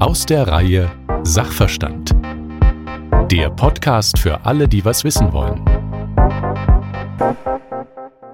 Aus der Reihe Sachverstand. Der Podcast für alle, die was wissen wollen.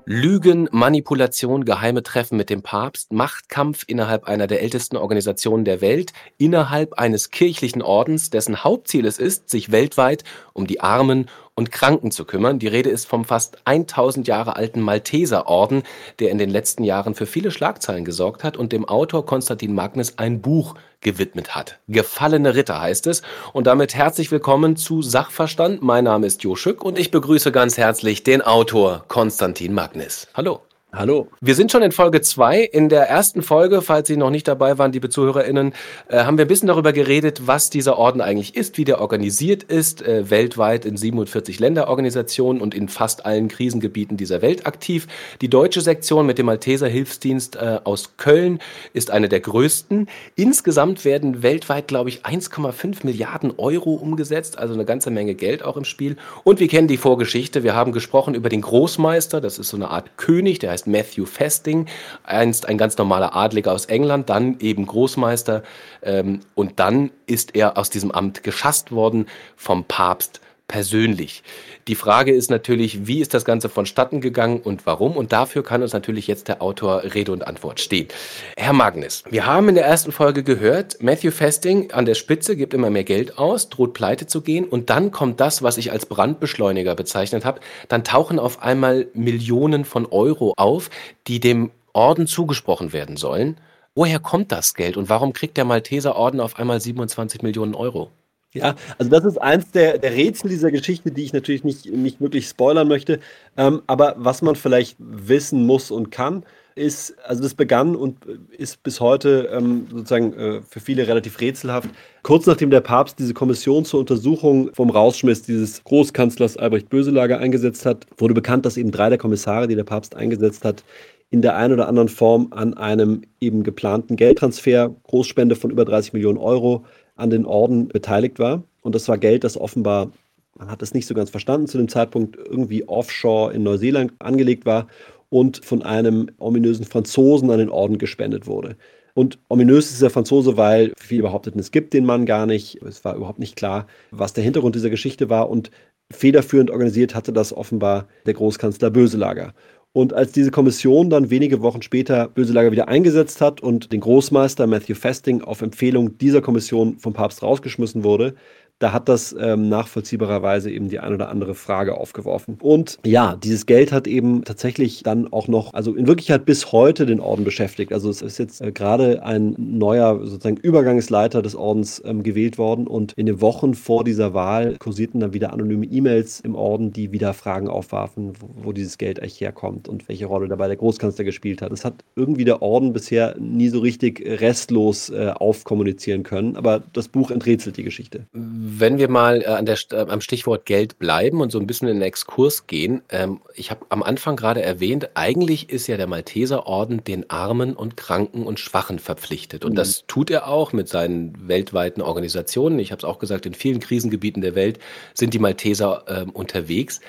Lügen, Manipulation, geheime Treffen mit dem Papst, Machtkampf innerhalb einer der ältesten Organisationen der Welt, innerhalb eines kirchlichen Ordens, dessen Hauptziel es ist, sich weltweit um die Armen und Kranken zu kümmern. Die Rede ist vom fast 1000 Jahre alten Malteserorden, der in den letzten Jahren für viele Schlagzeilen gesorgt hat und dem Autor Konstantin Magnus ein Buch gewidmet hat. Gefallene Ritter heißt es. Und damit herzlich willkommen zu Sachverstand. Mein Name ist Jo Schück und ich begrüße ganz herzlich den Autor Konstantin Magnus. Hallo. Hallo. Wir sind schon in Folge 2. In der ersten Folge, falls Sie noch nicht dabei waren, liebe ZuhörerInnen, äh, haben wir ein bisschen darüber geredet, was dieser Orden eigentlich ist, wie der organisiert ist, äh, weltweit in 47 Länderorganisationen und in fast allen Krisengebieten dieser Welt aktiv. Die deutsche Sektion mit dem Malteser Hilfsdienst äh, aus Köln ist eine der größten. Insgesamt werden weltweit, glaube ich, 1,5 Milliarden Euro umgesetzt, also eine ganze Menge Geld auch im Spiel. Und wir kennen die Vorgeschichte. Wir haben gesprochen über den Großmeister, das ist so eine Art König, der heißt heißt Matthew Festing, einst ein ganz normaler Adliger aus England, dann eben Großmeister ähm, und dann ist er aus diesem Amt geschasst worden vom Papst persönlich. Die Frage ist natürlich, wie ist das Ganze vonstatten gegangen und warum? Und dafür kann uns natürlich jetzt der Autor Rede und Antwort stehen. Herr Magnus, wir haben in der ersten Folge gehört, Matthew Festing an der Spitze gibt immer mehr Geld aus, droht pleite zu gehen und dann kommt das, was ich als Brandbeschleuniger bezeichnet habe. Dann tauchen auf einmal Millionen von Euro auf, die dem Orden zugesprochen werden sollen. Woher kommt das Geld und warum kriegt der Malteser Orden auf einmal 27 Millionen Euro? Ja, also das ist eins der, der Rätsel dieser Geschichte, die ich natürlich nicht, nicht wirklich spoilern möchte. Ähm, aber was man vielleicht wissen muss und kann, ist, also das begann und ist bis heute ähm, sozusagen äh, für viele relativ rätselhaft. Kurz nachdem der Papst diese Kommission zur Untersuchung vom Rausschmiss dieses Großkanzlers Albrecht Böselager eingesetzt hat, wurde bekannt, dass eben drei der Kommissare, die der Papst eingesetzt hat, in der einen oder anderen Form an einem eben geplanten Geldtransfer, Großspende von über 30 Millionen Euro an den Orden beteiligt war. Und das war Geld, das offenbar, man hat es nicht so ganz verstanden, zu dem Zeitpunkt irgendwie offshore in Neuseeland angelegt war und von einem ominösen Franzosen an den Orden gespendet wurde. Und ominös ist der Franzose, weil viele behaupteten, es gibt den Mann gar nicht. Es war überhaupt nicht klar, was der Hintergrund dieser Geschichte war. Und federführend organisiert hatte das offenbar der Großkanzler Böselager. Und als diese Kommission dann wenige Wochen später Böselager wieder eingesetzt hat und den Großmeister Matthew Festing auf Empfehlung dieser Kommission vom Papst rausgeschmissen wurde, da hat das ähm, nachvollziehbarerweise eben die ein oder andere Frage aufgeworfen. Und ja, dieses Geld hat eben tatsächlich dann auch noch, also in Wirklichkeit bis heute den Orden beschäftigt. Also es ist jetzt äh, gerade ein neuer sozusagen Übergangsleiter des Ordens ähm, gewählt worden und in den Wochen vor dieser Wahl kursierten dann wieder anonyme E-Mails im Orden, die wieder Fragen aufwarfen, wo, wo dieses Geld eigentlich herkommt und welche Rolle dabei der Großkanzler gespielt hat. Das hat irgendwie der Orden bisher nie so richtig restlos äh, aufkommunizieren können, aber das Buch enträtselt die Geschichte. Wenn wir mal äh, an der, äh, am Stichwort Geld bleiben und so ein bisschen in den Exkurs gehen, ähm, ich habe am Anfang gerade erwähnt, eigentlich ist ja der Malteserorden den Armen und Kranken und Schwachen verpflichtet. Und mhm. das tut er auch mit seinen weltweiten Organisationen. Ich habe es auch gesagt, in vielen Krisengebieten der Welt sind die Malteser äh, unterwegs.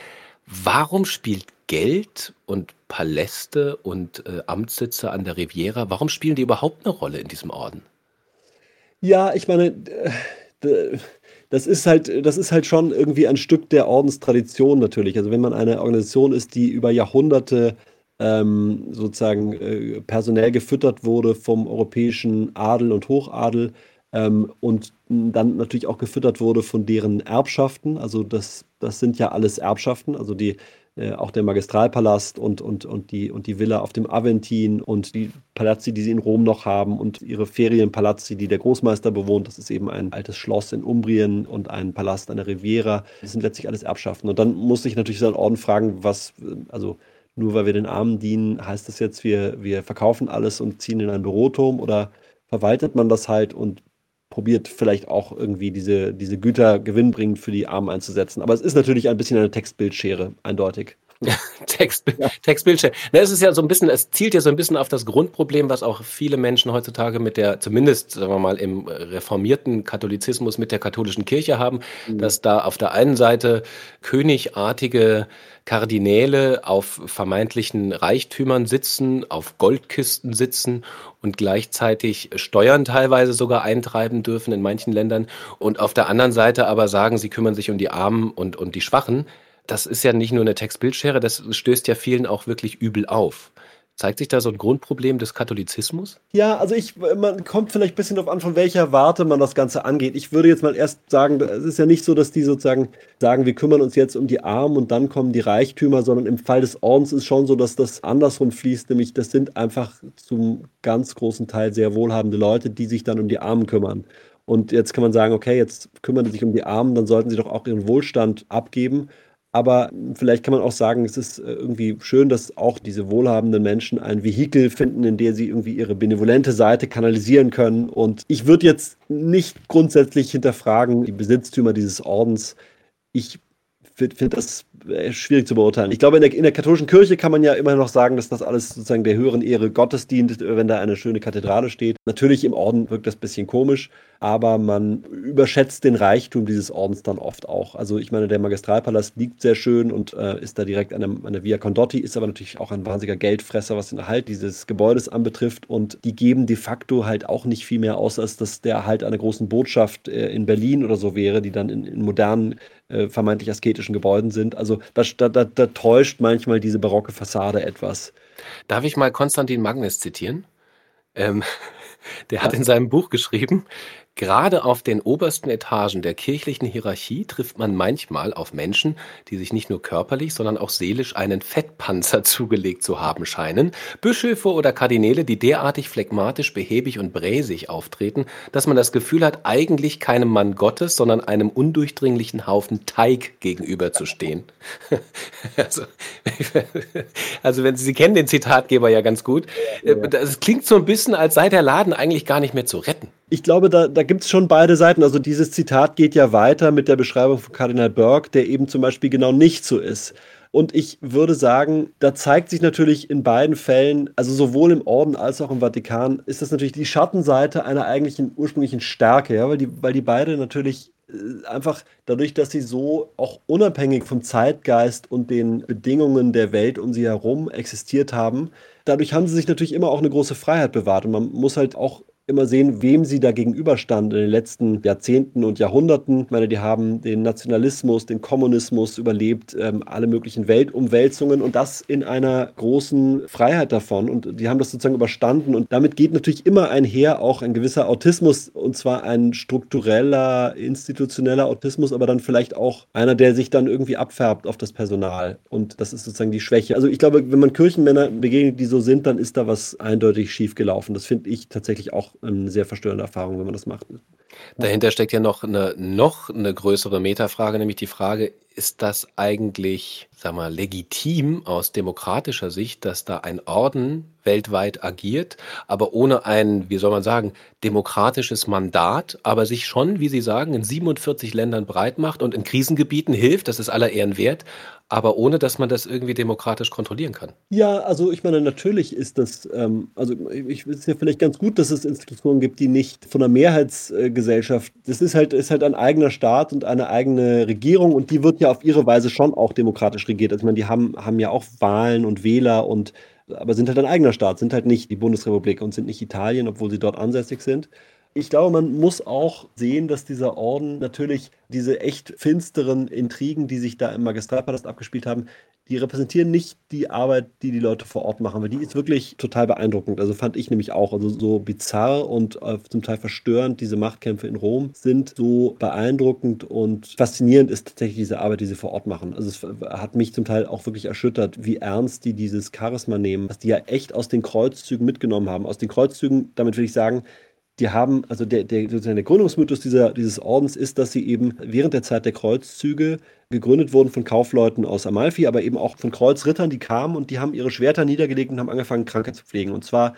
Warum spielt Geld und Paläste und äh, Amtssitze an der Riviera, warum spielen die überhaupt eine Rolle in diesem Orden? Ja, ich meine, das ist halt, das ist halt schon irgendwie ein Stück der Ordenstradition natürlich. Also wenn man eine Organisation ist, die über Jahrhunderte ähm, sozusagen äh, personell gefüttert wurde vom europäischen Adel und Hochadel ähm, und dann natürlich auch gefüttert wurde von deren Erbschaften. Also das, das sind ja alles Erbschaften. Also die äh, auch der Magistralpalast und, und, und, die, und die Villa auf dem Aventin und die Palazzi, die sie in Rom noch haben und ihre Ferienpalazzi, die der Großmeister bewohnt. Das ist eben ein altes Schloss in Umbrien und ein Palast an der Riviera. Das sind letztlich alles Erbschaften. Und dann muss ich natürlich so einen Orden fragen, was, also nur weil wir den Armen dienen, heißt das jetzt, wir, wir verkaufen alles und ziehen in ein Büroturm oder verwaltet man das halt und probiert vielleicht auch irgendwie diese, diese Güter gewinnbringend für die Armen einzusetzen. Aber es ist natürlich ein bisschen eine Textbildschere, eindeutig. Text, ja. Textbildschirm. Na, es ist ja so ein bisschen, es zielt ja so ein bisschen auf das Grundproblem, was auch viele Menschen heutzutage mit der, zumindest sagen wir mal im reformierten Katholizismus mit der katholischen Kirche haben, mhm. dass da auf der einen Seite königartige Kardinäle auf vermeintlichen Reichtümern sitzen, auf Goldkisten sitzen und gleichzeitig Steuern teilweise sogar eintreiben dürfen in manchen Ländern und auf der anderen Seite aber sagen, sie kümmern sich um die Armen und, und die Schwachen das ist ja nicht nur eine Textbildschere, das stößt ja vielen auch wirklich übel auf. Zeigt sich da so ein Grundproblem des Katholizismus? Ja, also ich, man kommt vielleicht ein bisschen darauf an, von welcher Warte man das Ganze angeht. Ich würde jetzt mal erst sagen, es ist ja nicht so, dass die sozusagen sagen, wir kümmern uns jetzt um die Armen und dann kommen die Reichtümer, sondern im Fall des Ordens ist schon so, dass das andersrum fließt, nämlich das sind einfach zum ganz großen Teil sehr wohlhabende Leute, die sich dann um die Armen kümmern. Und jetzt kann man sagen, okay, jetzt kümmern sie sich um die Armen, dann sollten sie doch auch ihren Wohlstand abgeben. Aber vielleicht kann man auch sagen, es ist äh, irgendwie schön, dass auch diese wohlhabenden Menschen ein Vehikel finden, in dem sie irgendwie ihre benevolente Seite kanalisieren können. Und ich würde jetzt nicht grundsätzlich hinterfragen, die Besitztümer dieses Ordens. Ich finde find das schwierig zu beurteilen. Ich glaube, in der, in der, katholischen Kirche kann man ja immer noch sagen, dass das alles sozusagen der höheren Ehre Gottes dient, wenn da eine schöne Kathedrale steht. Natürlich im Orden wirkt das ein bisschen komisch, aber man überschätzt den Reichtum dieses Ordens dann oft auch. Also ich meine, der Magistralpalast liegt sehr schön und äh, ist da direkt an der, an der Via Condotti, ist aber natürlich auch ein wahnsinniger Geldfresser, was den Erhalt dieses Gebäudes anbetrifft. Und die geben de facto halt auch nicht viel mehr aus, als dass der Erhalt einer großen Botschaft äh, in Berlin oder so wäre, die dann in, in modernen, äh, vermeintlich asketischen Gebäuden sind. Also da, da, da täuscht manchmal diese barocke Fassade etwas. Darf ich mal Konstantin Magnes zitieren? Ähm, der hat in seinem Buch geschrieben, Gerade auf den obersten Etagen der kirchlichen Hierarchie trifft man manchmal auf Menschen, die sich nicht nur körperlich, sondern auch seelisch einen Fettpanzer zugelegt zu haben scheinen, Bischöfe oder Kardinäle, die derartig phlegmatisch, behäbig und bräsig auftreten, dass man das Gefühl hat, eigentlich keinem Mann Gottes, sondern einem undurchdringlichen Haufen Teig gegenüberzustehen. also, also wenn Sie, Sie kennen den Zitatgeber ja ganz gut, es klingt so ein bisschen, als sei der Laden eigentlich gar nicht mehr zu retten. Ich glaube, da, da gibt es schon beide Seiten. Also dieses Zitat geht ja weiter mit der Beschreibung von Kardinal Burke, der eben zum Beispiel genau nicht so ist. Und ich würde sagen, da zeigt sich natürlich in beiden Fällen, also sowohl im Orden als auch im Vatikan, ist das natürlich die Schattenseite einer eigentlichen ursprünglichen Stärke, ja, weil die, weil die beide natürlich äh, einfach dadurch, dass sie so auch unabhängig vom Zeitgeist und den Bedingungen der Welt um sie herum existiert haben, dadurch haben sie sich natürlich immer auch eine große Freiheit bewahrt. Und man muss halt auch immer sehen, wem sie da gegenüberstanden in den letzten Jahrzehnten und Jahrhunderten. Ich meine, die haben den Nationalismus, den Kommunismus überlebt, ähm, alle möglichen Weltumwälzungen und das in einer großen Freiheit davon. Und die haben das sozusagen überstanden. Und damit geht natürlich immer einher auch ein gewisser Autismus, und zwar ein struktureller, institutioneller Autismus, aber dann vielleicht auch einer, der sich dann irgendwie abfärbt auf das Personal. Und das ist sozusagen die Schwäche. Also ich glaube, wenn man Kirchenmänner begegnet, die so sind, dann ist da was eindeutig schiefgelaufen. Das finde ich tatsächlich auch eine sehr verstörende Erfahrung, wenn man das macht. Dahinter steckt ja noch eine, noch eine größere Metafrage, nämlich die Frage, ist das eigentlich, sag mal, legitim aus demokratischer Sicht, dass da ein Orden weltweit agiert, aber ohne ein, wie soll man sagen, demokratisches Mandat, aber sich schon, wie Sie sagen, in 47 Ländern breit macht und in Krisengebieten hilft, das ist aller Ehren wert, aber ohne, dass man das irgendwie demokratisch kontrollieren kann. Ja, also ich meine, natürlich ist das, ähm, also ich ist ja vielleicht ganz gut, dass es Institutionen gibt, die nicht von der Mehrheitsgesellschaft, das ist halt, ist halt ein eigener Staat und eine eigene Regierung und die wird ja auf ihre Weise schon auch demokratisch regiert. Also ich meine, die haben, haben ja auch Wahlen und Wähler und aber sind halt ein eigener Staat, sind halt nicht die Bundesrepublik und sind nicht Italien, obwohl sie dort ansässig sind. Ich glaube, man muss auch sehen, dass dieser Orden natürlich diese echt finsteren Intrigen, die sich da im Magistralpalast abgespielt haben, die repräsentieren nicht die Arbeit, die die Leute vor Ort machen, weil die ist wirklich total beeindruckend. Also fand ich nämlich auch. Also so bizarr und äh, zum Teil verstörend diese Machtkämpfe in Rom sind, so beeindruckend und faszinierend ist tatsächlich diese Arbeit, die sie vor Ort machen. Also es hat mich zum Teil auch wirklich erschüttert, wie ernst die dieses Charisma nehmen, was die ja echt aus den Kreuzzügen mitgenommen haben. Aus den Kreuzzügen, damit will ich sagen, die haben, also der, der, sozusagen der Gründungsmythos dieser, dieses Ordens ist, dass sie eben während der Zeit der Kreuzzüge gegründet wurden von Kaufleuten aus Amalfi, aber eben auch von Kreuzrittern, die kamen und die haben ihre Schwerter niedergelegt und haben angefangen, Kranke zu pflegen. Und zwar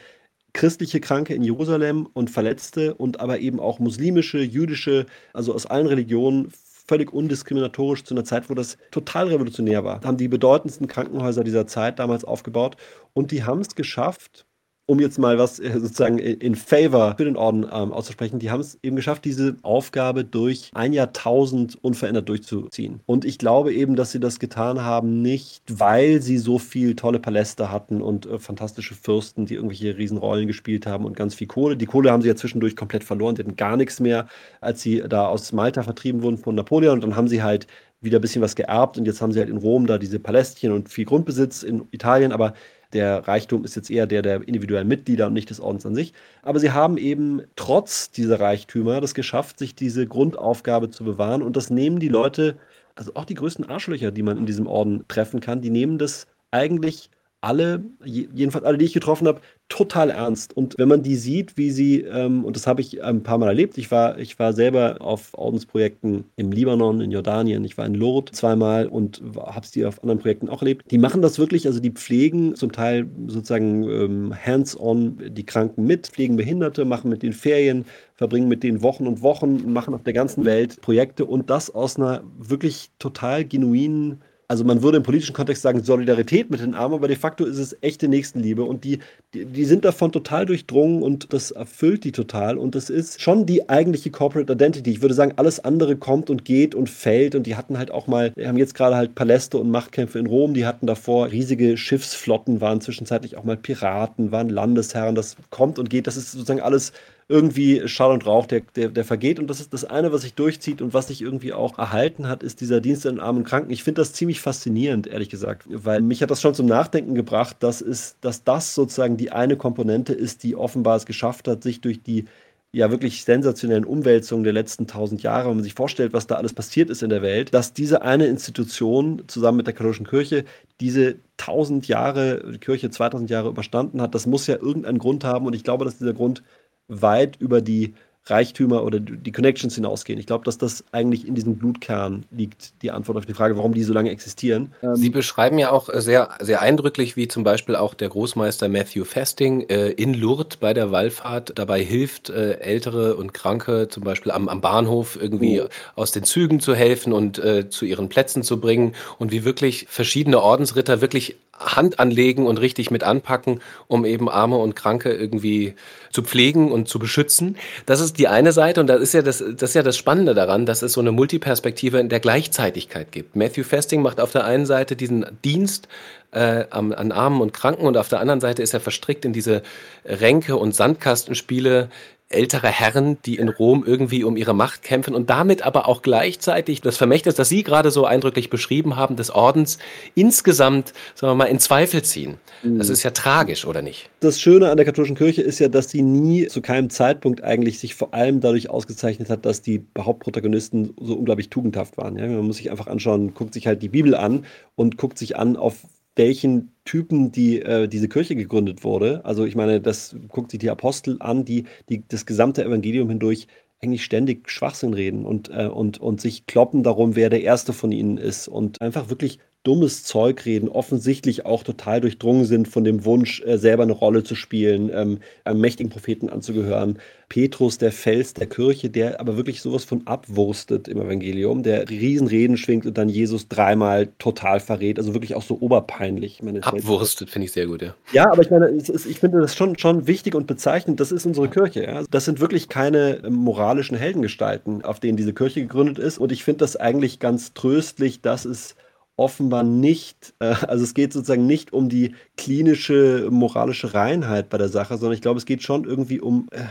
christliche Kranke in Jerusalem und Verletzte und aber eben auch muslimische, jüdische, also aus allen Religionen völlig undiskriminatorisch zu einer Zeit, wo das total revolutionär war. Haben die bedeutendsten Krankenhäuser dieser Zeit damals aufgebaut und die haben es geschafft, um jetzt mal was äh, sozusagen in favor für den Orden ähm, auszusprechen, die haben es eben geschafft, diese Aufgabe durch ein Jahrtausend unverändert durchzuziehen. Und ich glaube eben, dass sie das getan haben, nicht weil sie so viel tolle Paläste hatten und äh, fantastische Fürsten, die irgendwelche Riesenrollen gespielt haben und ganz viel Kohle. Die Kohle haben sie ja zwischendurch komplett verloren, die hatten gar nichts mehr, als sie da aus Malta vertrieben wurden von Napoleon. Und dann haben sie halt wieder ein bisschen was geerbt und jetzt haben sie halt in Rom da diese Palästchen und viel Grundbesitz in Italien, aber der Reichtum ist jetzt eher der der individuellen Mitglieder und nicht des Ordens an sich. Aber sie haben eben trotz dieser Reichtümer das geschafft, sich diese Grundaufgabe zu bewahren. Und das nehmen die Leute, also auch die größten Arschlöcher, die man in diesem Orden treffen kann, die nehmen das eigentlich alle, jedenfalls alle, die ich getroffen habe, total ernst. Und wenn man die sieht, wie sie, ähm, und das habe ich ein paar Mal erlebt, ich war, ich war selber auf Ordensprojekten im Libanon, in Jordanien, ich war in Lourdes zweimal und habe es die auf anderen Projekten auch erlebt. Die machen das wirklich, also die pflegen zum Teil sozusagen ähm, hands-on die Kranken mit, pflegen Behinderte, machen mit den Ferien, verbringen mit denen Wochen und Wochen, machen auf der ganzen Welt Projekte und das aus einer wirklich total genuinen also man würde im politischen Kontext sagen Solidarität mit den Armen, aber de facto ist es echte Nächstenliebe. Und die, die, die, sind davon total durchdrungen und das erfüllt die total. Und das ist schon die eigentliche Corporate Identity. Ich würde sagen, alles andere kommt und geht und fällt. Und die hatten halt auch mal, haben jetzt gerade halt Paläste und Machtkämpfe in Rom, die hatten davor riesige Schiffsflotten, waren zwischenzeitlich auch mal Piraten, waren Landesherren, das kommt und geht, das ist sozusagen alles irgendwie Schall und Rauch, der, der, der vergeht. Und das ist das eine, was sich durchzieht und was sich irgendwie auch erhalten hat, ist dieser Dienst an armen Kranken. Ich finde das ziemlich faszinierend, ehrlich gesagt, weil mich hat das schon zum Nachdenken gebracht, dass, es, dass das sozusagen die eine Komponente ist, die offenbar es geschafft hat, sich durch die ja wirklich sensationellen Umwälzungen der letzten tausend Jahre, wenn man sich vorstellt, was da alles passiert ist in der Welt, dass diese eine Institution zusammen mit der katholischen Kirche diese tausend Jahre, die Kirche 2000 Jahre überstanden hat, das muss ja irgendeinen Grund haben und ich glaube, dass dieser Grund weit über die Reichtümer oder die Connections hinausgehen. Ich glaube, dass das eigentlich in diesem Blutkern liegt, die Antwort auf die Frage, warum die so lange existieren. Ähm, Sie beschreiben ja auch sehr, sehr eindrücklich, wie zum Beispiel auch der Großmeister Matthew Festing äh, in Lourdes bei der Wallfahrt dabei hilft, äh, Ältere und Kranke zum Beispiel am, am Bahnhof irgendwie oh. aus den Zügen zu helfen und äh, zu ihren Plätzen zu bringen und wie wirklich verschiedene Ordensritter wirklich Hand anlegen und richtig mit anpacken, um eben Arme und Kranke irgendwie zu pflegen und zu beschützen. Das ist die eine Seite und das ist ja das, das ist ja das Spannende daran, dass es so eine Multiperspektive in der Gleichzeitigkeit gibt. Matthew Festing macht auf der einen Seite diesen Dienst äh, an, an Armen und Kranken und auf der anderen Seite ist er verstrickt in diese Ränke und Sandkastenspiele, ältere Herren, die in Rom irgendwie um ihre Macht kämpfen und damit aber auch gleichzeitig das Vermächtnis, das Sie gerade so eindrücklich beschrieben haben, des Ordens insgesamt, sagen wir mal, in Zweifel ziehen. Das mhm. ist ja tragisch, oder nicht? Das Schöne an der katholischen Kirche ist ja, dass sie nie zu keinem Zeitpunkt eigentlich sich vor allem dadurch ausgezeichnet hat, dass die Hauptprotagonisten so unglaublich tugendhaft waren. Ja? Man muss sich einfach anschauen, guckt sich halt die Bibel an und guckt sich an, auf welchen Typen die, äh, diese Kirche gegründet wurde. Also ich meine, das guckt sich die Apostel an, die, die das gesamte Evangelium hindurch eigentlich ständig Schwachsinn reden und, äh, und, und sich kloppen darum, wer der Erste von ihnen ist und einfach wirklich dummes Zeug reden, offensichtlich auch total durchdrungen sind von dem Wunsch, äh, selber eine Rolle zu spielen, ähm, einem mächtigen Propheten anzugehören. Petrus, der Fels der Kirche, der aber wirklich sowas von abwurstet im Evangelium, der Riesenreden schwingt und dann Jesus dreimal total verrät, also wirklich auch so oberpeinlich. Meine, abwurstet finde ich sehr gut, ja. Ja, aber ich meine, ist, ich finde das schon, schon wichtig und bezeichnend, das ist unsere Kirche. Ja? Das sind wirklich keine ähm, moralischen Heldengestalten, auf denen diese Kirche gegründet ist und ich finde das eigentlich ganz tröstlich, dass es offenbar nicht, äh, also es geht sozusagen nicht um die klinische moralische Reinheit bei der Sache, sondern ich glaube, es geht schon irgendwie um, äh,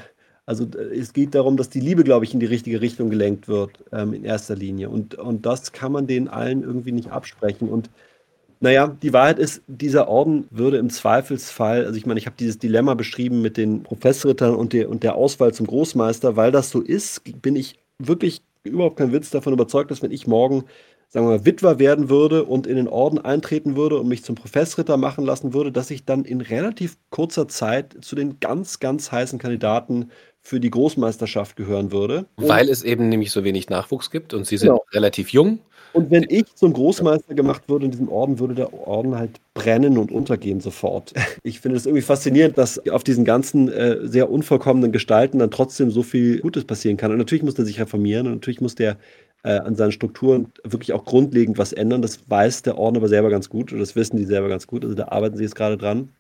also äh, es geht darum, dass die Liebe, glaube ich, in die richtige Richtung gelenkt wird, ähm, in erster Linie. Und, und das kann man denen allen irgendwie nicht absprechen. Und naja, die Wahrheit ist, dieser Orden würde im Zweifelsfall, also ich meine, ich habe dieses Dilemma beschrieben mit den Professrittern und der, und der Auswahl zum Großmeister, weil das so ist, bin ich wirklich überhaupt kein Witz davon überzeugt, dass wenn ich morgen sagen wir mal, Witwer werden würde und in den Orden eintreten würde und mich zum Professritter machen lassen würde, dass ich dann in relativ kurzer Zeit zu den ganz, ganz heißen Kandidaten für die Großmeisterschaft gehören würde. Weil es eben nämlich so wenig Nachwuchs gibt und Sie sind genau. relativ jung. Und wenn ich zum Großmeister gemacht würde in diesem Orden, würde der Orden halt brennen und untergehen sofort. Ich finde es irgendwie faszinierend, dass auf diesen ganzen äh, sehr unvollkommenen Gestalten dann trotzdem so viel Gutes passieren kann. Und natürlich muss der sich reformieren und natürlich muss der äh, an seinen Strukturen wirklich auch grundlegend was ändern. Das weiß der Orden aber selber ganz gut oder das wissen die selber ganz gut. Also da arbeiten sie jetzt gerade dran.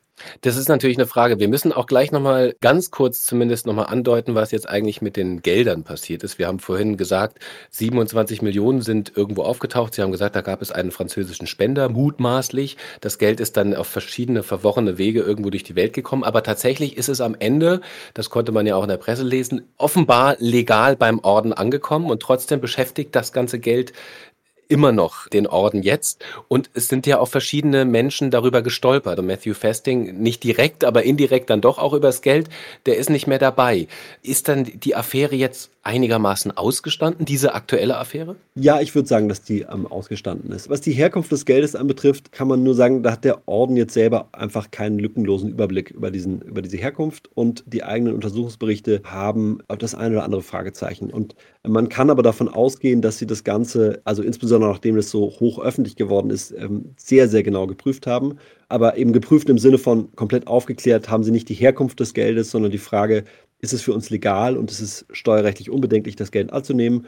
Das ist natürlich eine Frage. Wir müssen auch gleich nochmal ganz kurz zumindest nochmal andeuten, was jetzt eigentlich mit den Geldern passiert ist. Wir haben vorhin gesagt, 27 Millionen sind irgendwo aufgetaucht. Sie haben gesagt, da gab es einen französischen Spender, mutmaßlich. Das Geld ist dann auf verschiedene verworrene Wege irgendwo durch die Welt gekommen. Aber tatsächlich ist es am Ende, das konnte man ja auch in der Presse lesen, offenbar legal beim Orden angekommen und trotzdem beschäftigt das ganze Geld immer noch den Orden jetzt. Und es sind ja auch verschiedene Menschen darüber gestolpert. Und Matthew Fasting nicht direkt, aber indirekt dann doch auch übers Geld, der ist nicht mehr dabei. Ist dann die Affäre jetzt einigermaßen ausgestanden, diese aktuelle Affäre? Ja, ich würde sagen, dass die ähm, ausgestanden ist. Was die Herkunft des Geldes anbetrifft, kann man nur sagen, da hat der Orden jetzt selber einfach keinen lückenlosen Überblick über, diesen, über diese Herkunft und die eigenen Untersuchungsberichte haben das eine oder andere Fragezeichen. Und man kann aber davon ausgehen, dass sie das Ganze, also insbesondere nachdem es so hoch öffentlich geworden ist, ähm, sehr, sehr genau geprüft haben. Aber eben geprüft im Sinne von komplett aufgeklärt haben sie nicht die Herkunft des Geldes, sondern die Frage, ist es für uns legal und ist es steuerrechtlich unbedenklich, das Geld anzunehmen.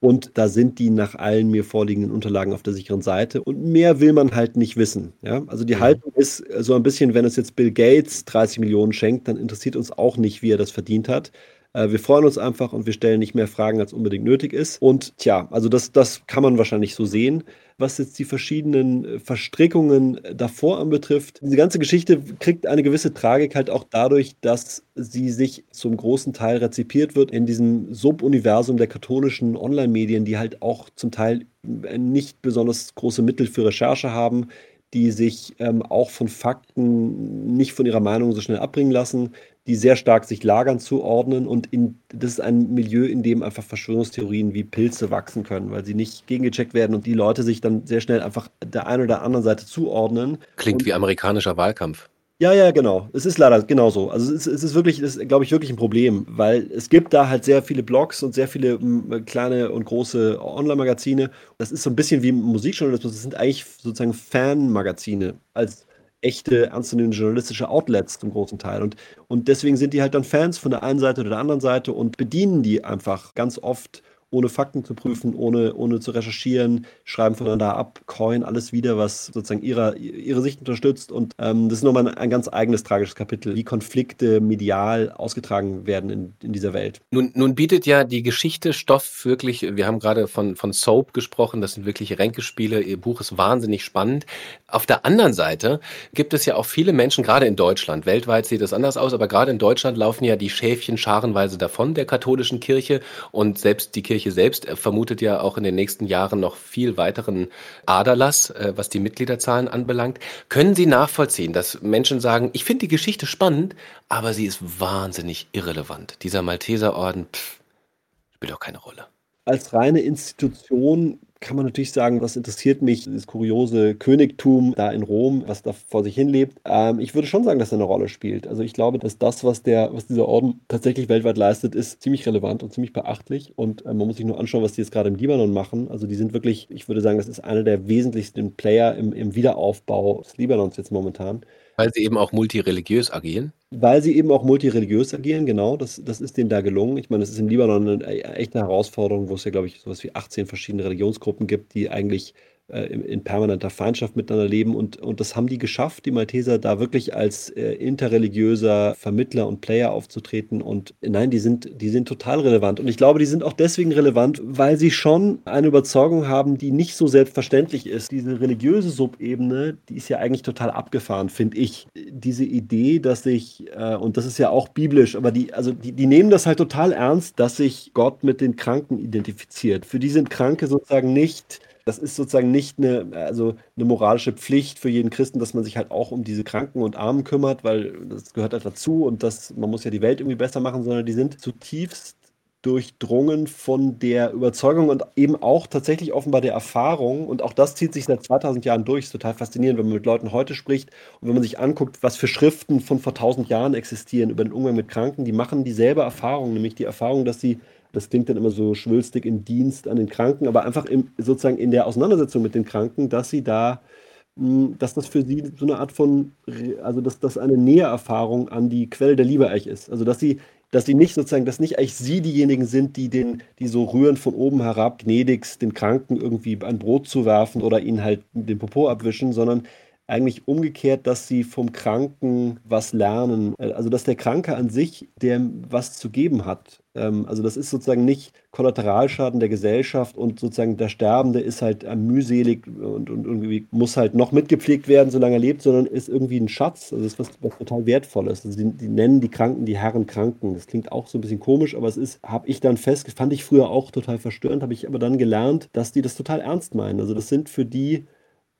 Und da sind die nach allen mir vorliegenden Unterlagen auf der sicheren Seite. Und mehr will man halt nicht wissen. Ja? Also die mhm. Haltung ist so ein bisschen, wenn es jetzt Bill Gates 30 Millionen schenkt, dann interessiert uns auch nicht, wie er das verdient hat. Äh, wir freuen uns einfach und wir stellen nicht mehr Fragen, als unbedingt nötig ist. Und tja, also das, das kann man wahrscheinlich so sehen was jetzt die verschiedenen äh, Verstrickungen davor anbetrifft. Diese ganze Geschichte kriegt eine gewisse Tragik halt auch dadurch, dass sie sich zum großen Teil rezipiert wird in diesem Subuniversum der katholischen Online-Medien, die halt auch zum Teil äh, nicht besonders große Mittel für Recherche haben, die sich ähm, auch von Fakten nicht von ihrer Meinung so schnell abbringen lassen, die sehr stark sich Lagern zuordnen und in, das ist ein Milieu, in dem einfach Verschwörungstheorien wie Pilze wachsen können, weil sie nicht gegengecheckt werden und die Leute sich dann sehr schnell einfach der einen oder anderen Seite zuordnen. Klingt wie amerikanischer Wahlkampf. Ja, ja, genau. Es ist leider genauso. Also es ist, es ist wirklich, es ist, glaube ich, wirklich ein Problem, weil es gibt da halt sehr viele Blogs und sehr viele m, kleine und große Online-Magazine. Das ist so ein bisschen wie Musikjournalismus. Das sind eigentlich sozusagen Fan-Magazine als echte, ernstzunehmende journalistische Outlets zum großen Teil. Und, und deswegen sind die halt dann Fans von der einen Seite oder der anderen Seite und bedienen die einfach ganz oft ohne Fakten zu prüfen, ohne, ohne zu recherchieren, schreiben voneinander ab, coin alles wieder, was sozusagen ihre, ihre Sicht unterstützt. Und ähm, das ist nochmal ein, ein ganz eigenes tragisches Kapitel, wie Konflikte medial ausgetragen werden in, in dieser Welt. Nun, nun bietet ja die Geschichte Stoff wirklich, wir haben gerade von, von Soap gesprochen, das sind wirklich Ränkespiele, ihr Buch ist wahnsinnig spannend. Auf der anderen Seite gibt es ja auch viele Menschen, gerade in Deutschland, weltweit sieht es anders aus, aber gerade in Deutschland laufen ja die Schäfchen scharenweise davon der katholischen Kirche und selbst die Kirche Kirche selbst vermutet ja auch in den nächsten Jahren noch viel weiteren Aderlass, äh, was die Mitgliederzahlen anbelangt. Können Sie nachvollziehen, dass Menschen sagen, ich finde die Geschichte spannend, aber sie ist wahnsinnig irrelevant. Dieser Malteserorden pff, spielt auch keine Rolle. Als reine Institution kann man natürlich sagen, was interessiert mich, das kuriose Königtum da in Rom, was da vor sich hin lebt. Ähm, ich würde schon sagen, dass er eine Rolle spielt. Also ich glaube, dass das, was, der, was dieser Orden tatsächlich weltweit leistet, ist ziemlich relevant und ziemlich beachtlich. Und äh, man muss sich nur anschauen, was die jetzt gerade im Libanon machen. Also die sind wirklich, ich würde sagen, das ist einer der wesentlichsten Player im, im Wiederaufbau des Libanons jetzt momentan. Weil sie eben auch multireligiös agieren? Weil sie eben auch multireligiös agieren, genau. Das, das ist denen da gelungen. Ich meine, das ist im Libanon eine echte Herausforderung, wo es ja, glaube ich, sowas wie 18 verschiedene Religionsgruppen gibt, die eigentlich äh, in, in, permanenter Feindschaft miteinander leben. Und, und das haben die geschafft, die Malteser, da wirklich als äh, interreligiöser Vermittler und Player aufzutreten. Und nein, die sind, die sind total relevant. Und ich glaube, die sind auch deswegen relevant, weil sie schon eine Überzeugung haben, die nicht so selbstverständlich ist. Diese religiöse Subebene, die ist ja eigentlich total abgefahren, finde ich. Diese Idee, dass sich, äh, und das ist ja auch biblisch, aber die, also die, die nehmen das halt total ernst, dass sich Gott mit den Kranken identifiziert. Für die sind Kranke sozusagen nicht das ist sozusagen nicht eine, also eine moralische Pflicht für jeden Christen, dass man sich halt auch um diese Kranken und Armen kümmert, weil das gehört halt dazu und das, man muss ja die Welt irgendwie besser machen, sondern die sind zutiefst durchdrungen von der Überzeugung und eben auch tatsächlich offenbar der Erfahrung. Und auch das zieht sich seit 2000 Jahren durch. Ist total faszinierend, wenn man mit Leuten heute spricht und wenn man sich anguckt, was für Schriften von vor 1000 Jahren existieren über den Umgang mit Kranken. Die machen dieselbe Erfahrung, nämlich die Erfahrung, dass sie das klingt dann immer so schwülstig im Dienst an den Kranken, aber einfach im, sozusagen in der Auseinandersetzung mit den Kranken, dass sie da, hm, dass das für sie so eine Art von, also dass das eine Nähererfahrung an die Quelle der Liebe eigentlich ist. Also dass sie dass die nicht sozusagen, dass nicht eigentlich sie diejenigen sind, die den, die so rühren von oben herab, gnädigst den Kranken irgendwie ein Brot zu werfen oder ihnen halt den Popo abwischen, sondern eigentlich umgekehrt, dass sie vom Kranken was lernen. Also dass der Kranke an sich, der was zu geben hat. Ähm, also das ist sozusagen nicht Kollateralschaden der Gesellschaft und sozusagen der Sterbende ist halt mühselig und, und irgendwie muss halt noch mitgepflegt werden, solange er lebt, sondern ist irgendwie ein Schatz. Also das ist was, was total Wertvolles. Also die, die, nennen die Kranken die Herren Kranken. Das klingt auch so ein bisschen komisch, aber es ist, habe ich dann fest, fand ich früher auch total verstörend, habe ich aber dann gelernt, dass die das total ernst meinen. Also das sind für die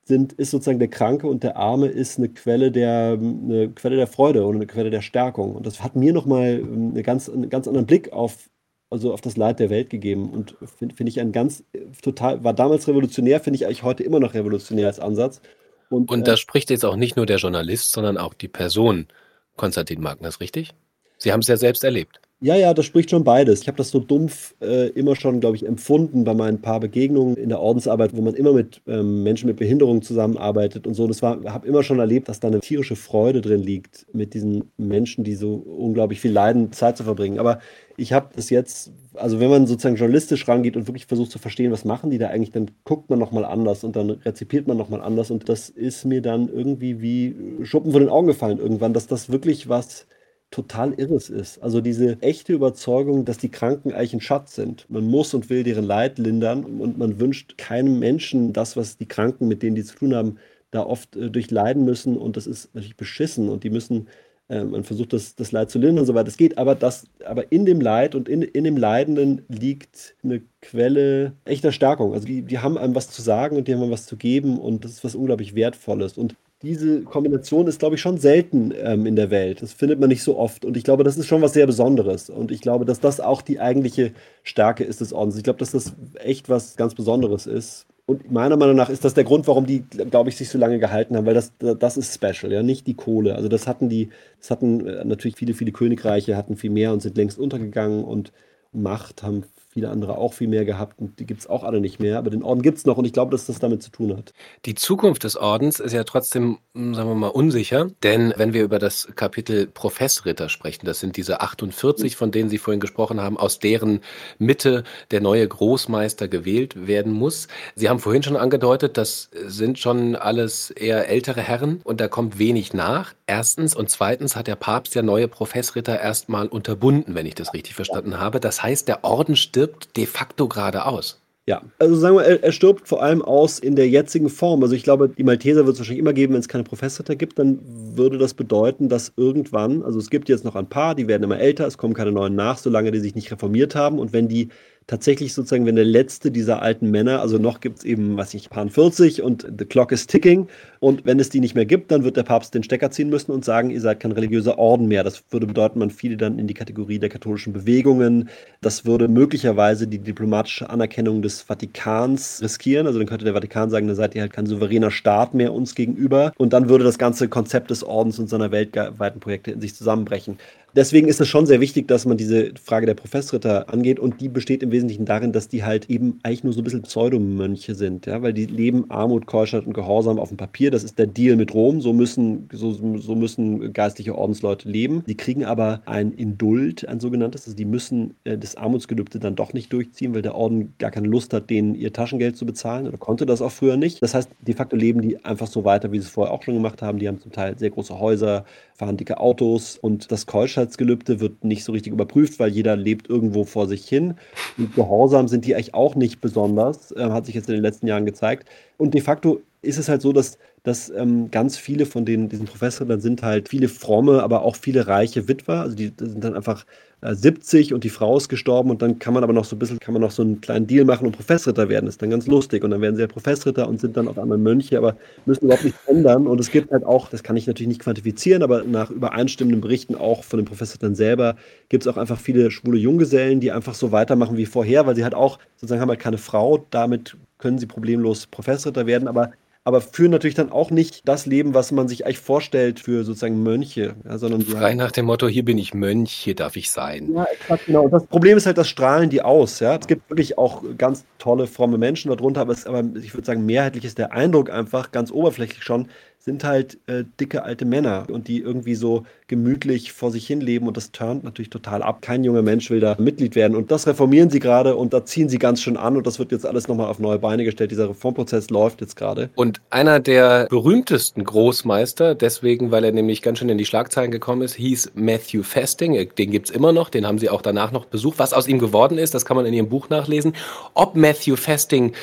sind, ist sozusagen der Kranke und der Arme ist eine Quelle der, eine Quelle der Freude und eine Quelle der Stärkung. Und das hat mir nochmal eine ganz, einen ganz anderen Blick auf, also auf das Leid der Welt gegeben. Und finde find ich ein ganz, total, war damals revolutionär, finde ich eigentlich heute immer noch revolutionär als Ansatz. Und, und da äh, spricht jetzt auch nicht nur der Journalist, sondern auch die Person Konstantin Magnus, richtig? Sie haben es ja selbst erlebt. Ja, ja, das spricht schon beides. Ich habe das so dumpf äh, immer schon, glaube ich, empfunden bei meinen paar Begegnungen in der Ordensarbeit, wo man immer mit ähm, Menschen mit Behinderungen zusammenarbeitet und so. Das war, habe immer schon erlebt, dass da eine tierische Freude drin liegt, mit diesen Menschen, die so unglaublich viel leiden, Zeit zu verbringen. Aber ich habe das jetzt, also wenn man sozusagen journalistisch rangeht und wirklich versucht zu verstehen, was machen die da eigentlich, dann guckt man nochmal anders und dann rezipiert man nochmal anders. Und das ist mir dann irgendwie wie Schuppen von den Augen gefallen irgendwann, dass das wirklich was total irres ist. Also diese echte Überzeugung, dass die Kranken eigentlich ein Schatz sind. Man muss und will deren Leid lindern und man wünscht keinem Menschen das, was die Kranken, mit denen die zu tun haben, da oft äh, durchleiden müssen. Und das ist natürlich beschissen und die müssen, äh, man versucht das, das Leid zu lindern, soweit es geht. Aber, das, aber in dem Leid und in, in dem Leidenden liegt eine Quelle echter Stärkung. Also die, die haben einem was zu sagen und die haben einem was zu geben und das ist was unglaublich Wertvolles. Und diese Kombination ist, glaube ich, schon selten ähm, in der Welt. Das findet man nicht so oft. Und ich glaube, das ist schon was sehr Besonderes. Und ich glaube, dass das auch die eigentliche Stärke ist des Ordens. Ich glaube, dass das echt was ganz Besonderes ist. Und meiner Meinung nach ist das der Grund, warum die, glaube ich, sich so lange gehalten haben, weil das, das ist special, ja, nicht die Kohle. Also das hatten die, das hatten äh, natürlich viele, viele Königreiche, hatten viel mehr und sind längst untergegangen und Macht haben viele andere auch viel mehr gehabt und die gibt es auch alle nicht mehr. Aber den Orden gibt es noch und ich glaube, dass das damit zu tun hat. Die Zukunft des Ordens ist ja trotzdem, hm, sagen wir mal, unsicher. Denn wenn wir über das Kapitel Professritter sprechen, das sind diese 48, von denen Sie vorhin gesprochen haben, aus deren Mitte der neue Großmeister gewählt werden muss. Sie haben vorhin schon angedeutet, das sind schon alles eher ältere Herren und da kommt wenig nach. Erstens und zweitens hat der Papst ja neue Professritter erstmal unterbunden, wenn ich das richtig verstanden habe. Das heißt, der Orden stirbt de facto gerade aus. Ja, also sagen wir, er, er, stirbt vor allem aus in der jetzigen Form. Also ich glaube, die Malteser wird es wahrscheinlich immer geben, wenn es keine Professor gibt, dann würde das bedeuten, dass irgendwann, also es gibt jetzt noch ein paar, die werden immer älter, es kommen keine neuen nach, solange die sich nicht reformiert haben. Und wenn die tatsächlich sozusagen, wenn der letzte dieser alten Männer, also noch gibt es eben, was ich, paar 40 und the clock is ticking. Und wenn es die nicht mehr gibt, dann wird der Papst den Stecker ziehen müssen und sagen, ihr seid kein religiöser Orden mehr. Das würde bedeuten, man fiele dann in die Kategorie der katholischen Bewegungen. Das würde möglicherweise die diplomatische Anerkennung des Vatikans riskieren. Also dann könnte der Vatikan sagen, dann seid ihr halt kein souveräner Staat mehr uns gegenüber. Und dann würde das ganze Konzept des Ordens und seiner weltweiten Projekte in sich zusammenbrechen deswegen ist es schon sehr wichtig, dass man diese Frage der Professritter angeht und die besteht im Wesentlichen darin, dass die halt eben eigentlich nur so ein bisschen Pseudomönche sind, ja, weil die leben Armut, Keuschheit und Gehorsam auf dem Papier. Das ist der Deal mit Rom. So müssen, so, so müssen geistliche Ordensleute leben. Die kriegen aber ein Indult, ein sogenanntes. Also die müssen äh, das Armutsgelübde dann doch nicht durchziehen, weil der Orden gar keine Lust hat, denen ihr Taschengeld zu bezahlen oder konnte das auch früher nicht. Das heißt, de facto leben die einfach so weiter, wie sie es vorher auch schon gemacht haben. Die haben zum Teil sehr große Häuser, fahren dicke Autos und das Keuschheitsgelübde wird nicht so richtig überprüft, weil jeder lebt irgendwo vor sich hin. Und Gehorsam sind die eigentlich auch nicht besonders, äh, hat sich jetzt in den letzten Jahren gezeigt. Und de facto ist es halt so, dass, dass ähm, ganz viele von den, diesen Professoren dann sind halt viele fromme, aber auch viele reiche Witwer. Also die sind dann einfach 70 äh, und die Frau ist gestorben und dann kann man aber noch so ein bisschen, kann man noch so einen kleinen Deal machen und Professritter werden. Das ist dann ganz lustig. Und dann werden sie ja Professritter und sind dann auf einmal Mönche, aber müssen überhaupt nichts ändern. Und es gibt halt auch, das kann ich natürlich nicht quantifizieren, aber nach übereinstimmenden Berichten auch von den Professrittern selber gibt es auch einfach viele schwule Junggesellen, die einfach so weitermachen wie vorher, weil sie halt auch sozusagen haben halt keine Frau, damit können sie problemlos Professritter werden, aber aber führen natürlich dann auch nicht das Leben, was man sich eigentlich vorstellt für sozusagen Mönche. Ja, sondern Frei nach dem Motto, hier bin ich Mönch, hier darf ich sein. Ja, exakt, genau. Und das Problem ist halt, das strahlen die aus. Ja? Es gibt wirklich auch ganz tolle, fromme Menschen darunter, aber, es, aber ich würde sagen, mehrheitlich ist der Eindruck einfach ganz oberflächlich schon, sind halt äh, dicke alte Männer und die irgendwie so gemütlich vor sich hin leben und das turnt natürlich total ab. Kein junger Mensch will da Mitglied werden und das reformieren sie gerade und da ziehen sie ganz schön an und das wird jetzt alles nochmal auf neue Beine gestellt. Dieser Reformprozess läuft jetzt gerade. Und einer der berühmtesten Großmeister, deswegen, weil er nämlich ganz schön in die Schlagzeilen gekommen ist, hieß Matthew Festing. Den gibt's immer noch, den haben sie auch danach noch besucht. Was aus ihm geworden ist, das kann man in ihrem Buch nachlesen. Ob Matthew Festing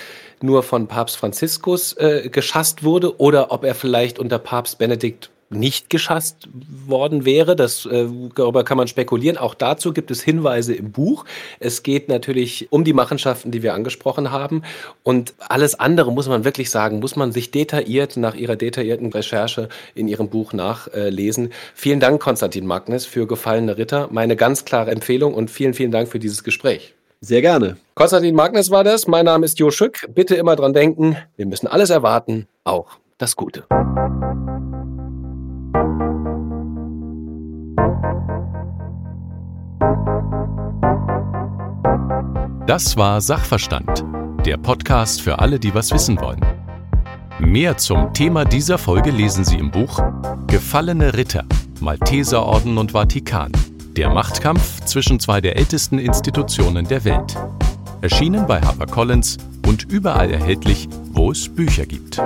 nur von Papst Franziskus äh, geschasst wurde oder ob er vielleicht unter Papst Benedikt nicht geschasst worden wäre. Das, äh, darüber kann man spekulieren. Auch dazu gibt es Hinweise im Buch. Es geht natürlich um die Machenschaften, die wir angesprochen haben. Und alles andere muss man wirklich sagen, muss man sich detailliert nach ihrer detaillierten Recherche in ihrem Buch nachlesen. Vielen Dank, Konstantin Magnus, für gefallene Ritter. Meine ganz klare Empfehlung und vielen, vielen Dank für dieses Gespräch. Sehr gerne. Konstantin Magnus war das. Mein Name ist Jo Schück. Bitte immer dran denken, wir müssen alles erwarten, auch das Gute. Das war Sachverstand, der Podcast für alle, die was wissen wollen. Mehr zum Thema dieser Folge lesen Sie im Buch Gefallene Ritter, Malteserorden und Vatikan der Machtkampf zwischen zwei der ältesten Institutionen der Welt. Erschienen bei HarperCollins und überall erhältlich, wo es Bücher gibt.